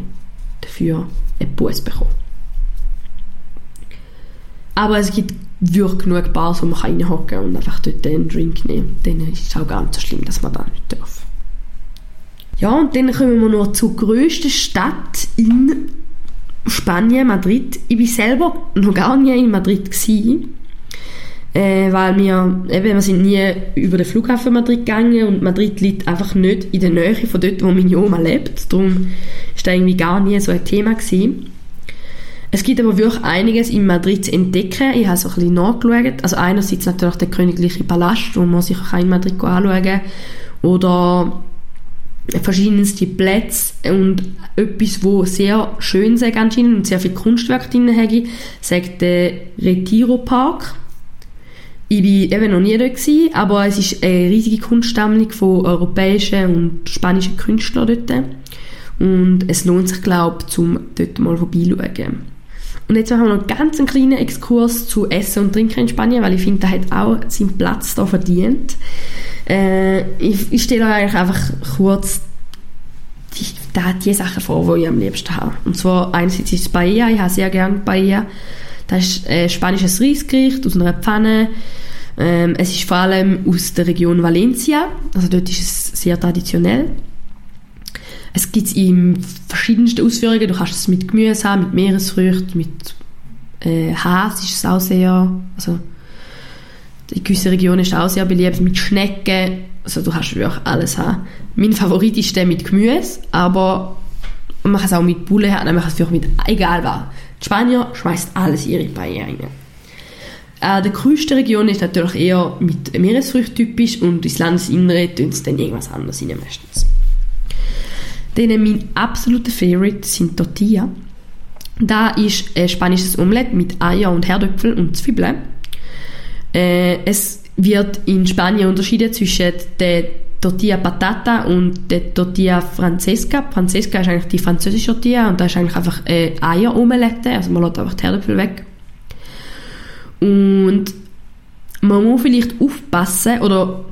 dafür einen Bus bekommen. Aber es gibt wirklich genug Bars, wo man reinhocken kann und einfach dort einen Drink nehmen. Dann ist es auch gar nicht so schlimm, dass man da nicht darf. Ja, und dann kommen wir noch zur grössten Stadt in Spanien, Madrid. Ich war selber noch gar nie in Madrid gewesen, äh, weil wir, eben, wir sind nie über den Flughafen Madrid gegangen und Madrid liegt einfach nicht in der Nähe von dort, wo meine Oma lebt. Darum ist das irgendwie gar nie so ein Thema gewesen. Es gibt aber wirklich einiges in Madrid zu entdecken. Ich habe so ein bisschen nachgeschaut. Also einerseits natürlich der königliche Palast, wo man sich auch in Madrid anschauen kann. Oder verschiedenste Plätze und etwas, wo sehr schön ist anscheinend und sehr viel Kunstwerk drin hat, sagt der Retiro Park. Ich war eben noch nie dort, aber es ist eine riesige Kunstsammlung von europäischen und spanischen Künstlern dort. Und es lohnt sich, glaube ich, um dort mal vorbeizuschauen. Und jetzt machen wir noch ganz einen kleinen Exkurs zu Essen und Trinken in Spanien, weil ich finde, der hat auch seinen Platz da verdient. Äh, ich, ich stelle euch eigentlich einfach kurz die, da die Sachen vor, die ich am liebsten habe. Und zwar einerseits ist es Paella, ich habe sehr gerne Paella. Das ist ein spanisches Reisgericht aus einer Pfanne. Ähm, es ist vor allem aus der Region Valencia, also dort ist es sehr traditionell. Es gibt in verschiedensten Ausführungen. Du kannst es mit Gemüse haben, mit Meeresfrüchten, mit äh, Has ist es auch sehr, also in gewissen Regionen ist es auch sehr beliebt, mit Schnecken. Also du kannst wirklich alles haben. Mein Favorit ist der mit Gemüse, aber man kann es auch mit Bulle haben, man kann es auch mit egal was. Die Spanier schmeißt alles ihre Paella rein. Äh, der größte Region ist natürlich eher mit Meeresfrüchten typisch und ins Landesinnere tun sie dann irgendwas anderes rein meistens. Dann mein absoluter Favorite sind Tortilla. Da ist ein spanisches Omelette mit Eier und Herdöpfel und Zwiebeln. Äh, es wird in Spanien unterschieden zwischen der Tortilla Patata und der Tortilla Francesca. Francesca ist eigentlich die französische Tortilla und da ist eigentlich einfach eine Eieromelette, also man lässt einfach die Herdöpfel weg. Und man muss vielleicht aufpassen, oder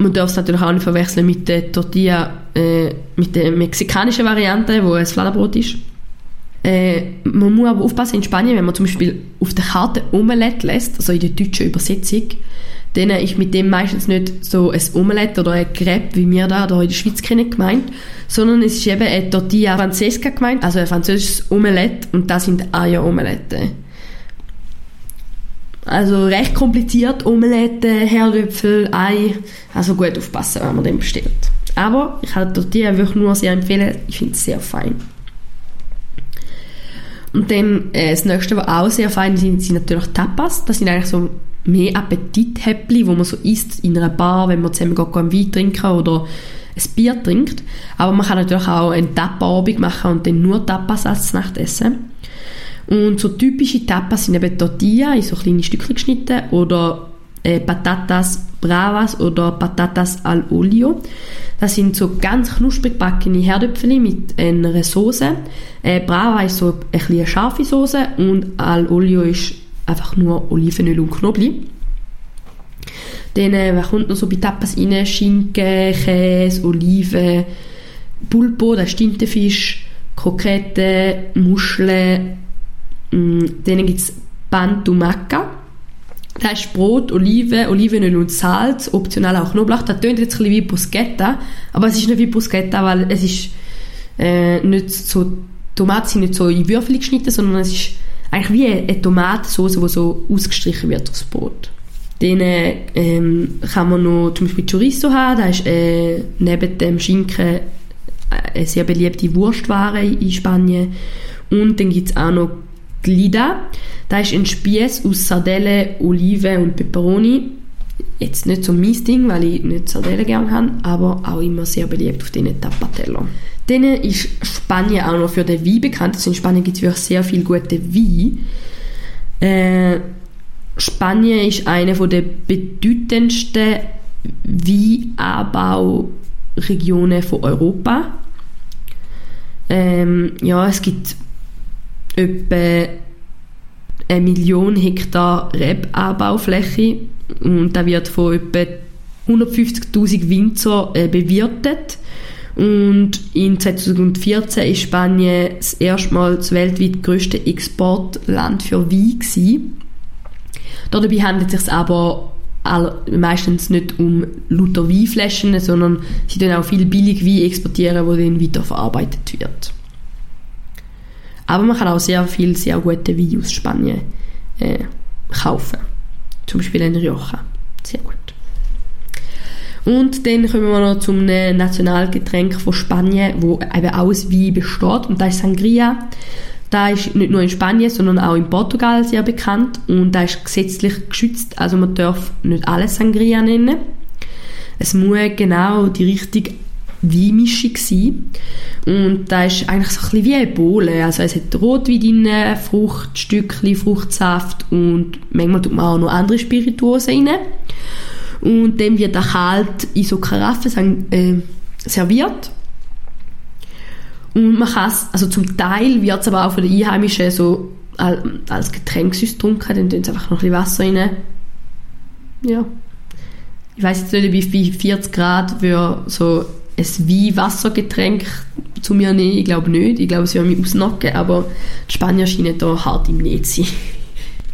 man darf es natürlich auch nicht verwechseln mit der Tortilla, äh, mit der mexikanischen Variante, wo ein Fladenbrot ist. Äh, man muss aber aufpassen in Spanien, wenn man zum Beispiel auf der Karte Omelette lässt, also in der deutschen Übersetzung, dann ist mit dem meistens nicht so ein Omelette oder ein Crepe, wie wir da hier in der Schweiz kennen, gemeint, sondern es ist eben eine Tortilla Francesca gemeint, also ein französisches Omelette und das sind Eier-Omelette. Also recht kompliziert, Omelette, Herdöpfel, Ei, also gut aufpassen, wenn man den bestellt. Aber ich kann die wirklich nur sehr empfehlen, ich finde es sehr fein. Und dann äh, das nächste, was auch sehr fein sind, sind natürlich Tapas. Das sind eigentlich so mehr Appetithäppli, wo man so isst in einer Bar, wenn man zusammen einen Wein trinken oder ein Bier trinkt. Aber man kann natürlich auch einen Tapa-Abend machen und dann nur Tapas als Nacht essen. Und so typische Tapas sind eben Tortilla in so kleine Stückchen geschnitten oder äh, Patatas Bravas oder Patatas al Olio. Das sind so ganz knusprig gebackene Herdöpfel mit einer Soße. Äh, Brava ist so ein eine scharfe Soße und al Olio ist einfach nur Olivenöl und Knoblauch. Dann äh, was kommt noch so bei Tapas rein? Schinken, Käse, Oliven, Pulpo, das ist Tintenfisch, Krokette, Muscheln. Mm, dann gibt es Pan Tumaca. Das ist Brot, Oliven, Olivenöl und Salz, optional auch Knoblauch. Das tönt jetzt ein wie Bruschetta, aber es ist nicht wie Bruschetta, weil es ist äh, nicht so, Tomaten sind nicht so in Würfel geschnitten, sondern es ist eigentlich wie eine Tomatensauce, die so ausgestrichen wird aufs Brot. Dann ähm, kann man noch zum Beispiel Chorizo haben, das ist äh, neben dem Schinken eine sehr beliebte Wurstware in Spanien. Und dann gibt es auch noch Glida. Das ist ein Spieß aus Sardellen, Oliven und Peperoni. Jetzt nicht so mein Ding, weil ich nicht Sardellen gerne habe, aber auch immer sehr beliebt auf diesen Tapatello. Dann ist Spanien auch noch für den Wein bekannt. Also in Spanien gibt es wirklich sehr viel gute Wein. Äh, Spanien ist eine der bedeutendsten Weinanbauregionen von Europa. Ähm, ja, es gibt etwa eine Million Hektar Rebanbaufläche und da wird von etwa 150.000 Winzer äh, bewirtet. Und in 2014 ist Spanien das erste Mal das weltweit größte Exportland für Wein. Dabei handelt es sich aber meistens nicht um lauter Weinflaschen, sondern sie dann auch viel billig Wein exportieren, wo dann weiterverarbeitet wird. Aber man kann auch sehr viel sehr gute Wein aus Spanien äh, kaufen. Zum Beispiel in Rioja. Sehr gut. Und dann kommen wir noch zum Nationalgetränk von Spanien, wo eben aus Wein besteht. Und das ist Sangria. Da ist nicht nur in Spanien, sondern auch in Portugal sehr bekannt und da ist gesetzlich geschützt, also man darf nicht alles Sangria nennen. Es muss genau die richtige Weinmischung sein. Und da ist eigentlich so ein bisschen wie eine Bohle. Also es hat Rotwein drin, Fruchtstückchen, Fruchtsaft und manchmal tut man auch noch andere Spirituosen rein. Und dann wird er kalt in so Karaffen äh, serviert. Und man kann also zum Teil wird es aber auch von den Einheimischen so als Getränk getrunken, dann tun sie einfach noch ein bisschen Wasser rein. Ja. Ich weiß jetzt nicht, wie 40 Grad für so ein Wein-Wassergetränk zu mir nehmen. Ich glaube nicht. Ich glaube, sie werden mich ausnocken, aber die Spanier scheinen da hart im Netz zu sein. [LAUGHS]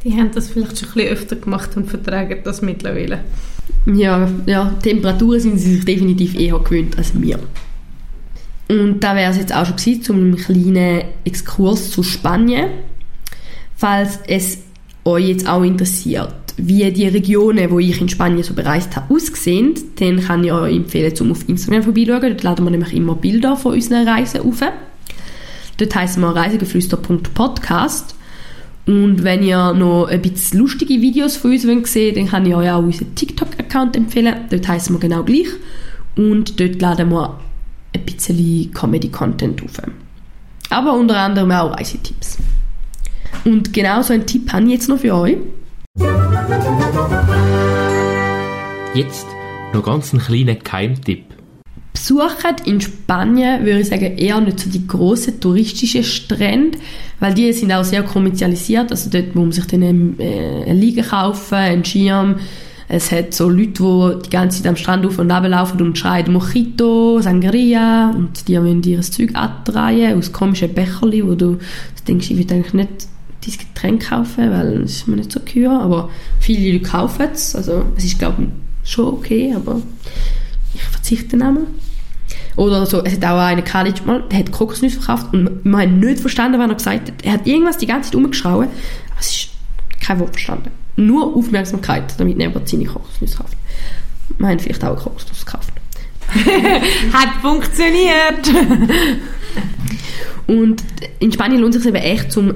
Die haben das vielleicht schon ein bisschen öfter gemacht und vertragen das mittlerweile. Ja, ja, Temperaturen sind sie sich definitiv eher gewöhnt als wir. Und da wäre es jetzt auch schon gewesen, zum einem kleinen Exkurs zu Spanien. Falls es euch jetzt auch interessiert, wie die Regionen, wo ich in Spanien so bereist habe, aussehen, dann kann ich euch empfehlen, zum auf Instagram vorbeischauen. Dort laden wir nämlich immer Bilder von unseren Reisen auf. Dort heißen wir reisegeflüster.podcast. Und wenn ihr noch ein bisschen lustige Videos von uns wollt sehen dann kann ich euch auch unseren TikTok-Account empfehlen. Dort heißen wir genau gleich. Und dort laden wir ein bisschen Comedy-Content auf. Aber unter anderem auch Reisetipps. Und genau so einen Tipp habe ich jetzt noch für euch. Jetzt noch ganz einen kleinen Keimtipp. Besuchen in Spanien, würde ich sagen, eher nicht so die grossen touristischen Strände, weil die sind auch sehr kommerzialisiert. Also dort muss man sich dann äh, eine Liege kaufen, einen Schirm. Es hat so Leute, die die ganze Zeit am Strand auf und runter laufen und schreien Mojito, Sangria und die wollen ihr Zeug abdrehen aus komischen Becherli, wo du denkst, ich will eigentlich nicht dieses Getränk kaufen, weil es ist mir nicht so gehör, aber viele Leute kaufen es. Also es ist, glaube ich, schon okay, aber ich verzichte einmal. Oder so, es hat auch einen College mal, der hat Kokosnüsse verkauft und wir haben nicht verstanden, was er gesagt hat. Er hat irgendwas die ganze Zeit umgeschraubt, aber es ist kein Wort verstanden. Nur Aufmerksamkeit, damit niemand seine Kokosnüsse kauft. Wir haben vielleicht auch Kokosnüsse gekauft. [LAUGHS] Hat funktioniert! [LAUGHS] Und in Spanien lohnt es sich eben echt, zum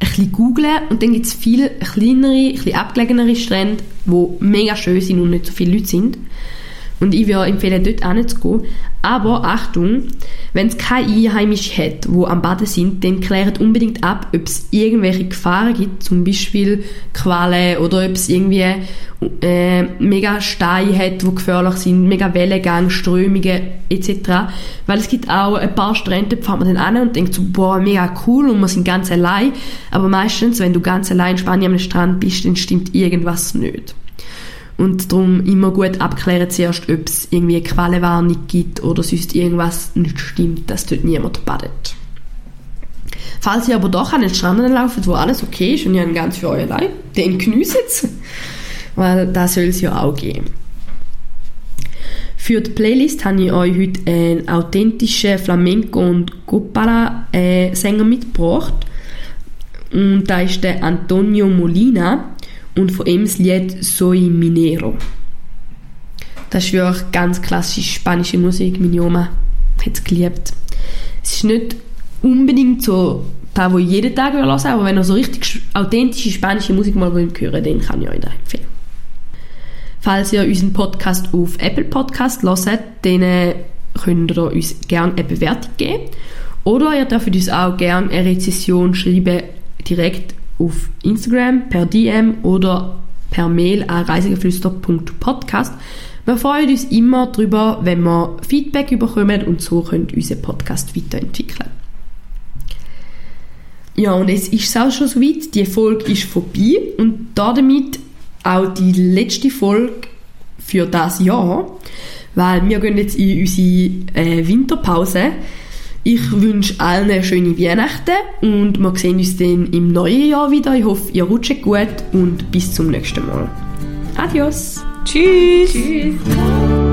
ein bisschen googlen und dann gibt es viele kleinere, ein bisschen abgelegenere Strände, die mega schön sind und nicht so viele Leute sind. Und ich würde empfehlen, dort hinzugehen. Aber Achtung, wenn es keine Einheimischen hat, die am Baden sind, dann klärt unbedingt ab, ob es irgendwelche Gefahren gibt, zum Beispiel Qualen oder ob es irgendwie äh, mega Steine hat, die gefährlich sind, mega Wellengang, Strömungen etc. Weil es gibt auch ein paar Strände, da fährt man dann an und denkt so, boah, mega cool und wir sind ganz allein. Aber meistens, wenn du ganz allein in Spanien am Strand bist, dann stimmt irgendwas nicht. Und darum immer gut abklären zuerst, ob es irgendwie eine Quellenwarnung gibt oder sonst irgendwas nicht stimmt, dass dort niemand badet. Falls ihr aber doch an den Strand laufen, wo alles okay ist und ihr habt ganz für euch allein, dann geniessen es. Weil da soll es ja auch geben. Für die Playlist habe ich euch heute einen authentischen Flamenco- und Copala-Sänger mitgebracht. Und da ist der Antonio Molina und von ihm das Lied Soy Minero. Das ist wirklich ganz klassische spanische Musik. Meine Oma hat es geliebt. Es ist nicht unbedingt so das, was ich jeden Tag will, aber wenn ihr so richtig authentische spanische Musik mal hören wollt, dann kann ich euch das empfehlen. Falls ihr unseren Podcast auf Apple Podcast hört, dann äh, könnt ihr uns gerne eine Bewertung geben. Oder ihr dürft uns auch gerne eine Rezession schreiben, direkt auf Instagram, per DM oder per Mail an reisegeflüster.podcast. Wir freuen uns immer darüber, wenn wir Feedback bekommen und so können unseren Podcast weiterentwickeln. Ja, und jetzt ist es auch schon soweit. Die Folge ist vorbei und damit auch die letzte Folge für das Jahr, weil wir gehen jetzt in unsere äh, Winterpause. Ich wünsche allen eine schöne Weihnachten und wir sehen uns dann im neuen Jahr wieder. Ich hoffe, ihr rutscht gut und bis zum nächsten Mal. Adios! Tschüss! Tschüss.